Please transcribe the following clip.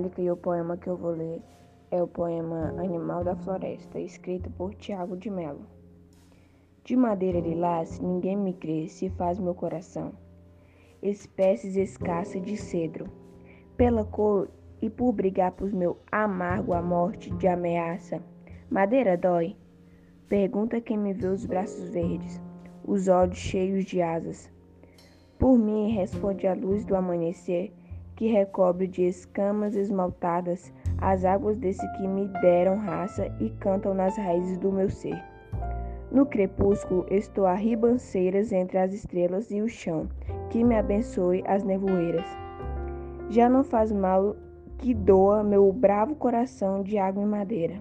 simbólica e o poema que eu vou ler é o poema Animal da Floresta, escrito por Tiago de Mello. De madeira lilás, ninguém me crê se faz meu coração. Espécies escassas de cedro, pela cor e por brigar por meu amargo a morte de ameaça. Madeira dói? Pergunta quem me vê os braços verdes, os olhos cheios de asas. Por mim responde a luz do amanhecer que recobre de escamas esmaltadas as águas desse que me deram raça e cantam nas raízes do meu ser. No crepúsculo estou a ribanceiras entre as estrelas e o chão, que me abençoe as nevoeiras. Já não faz mal que doa meu bravo coração de água e madeira.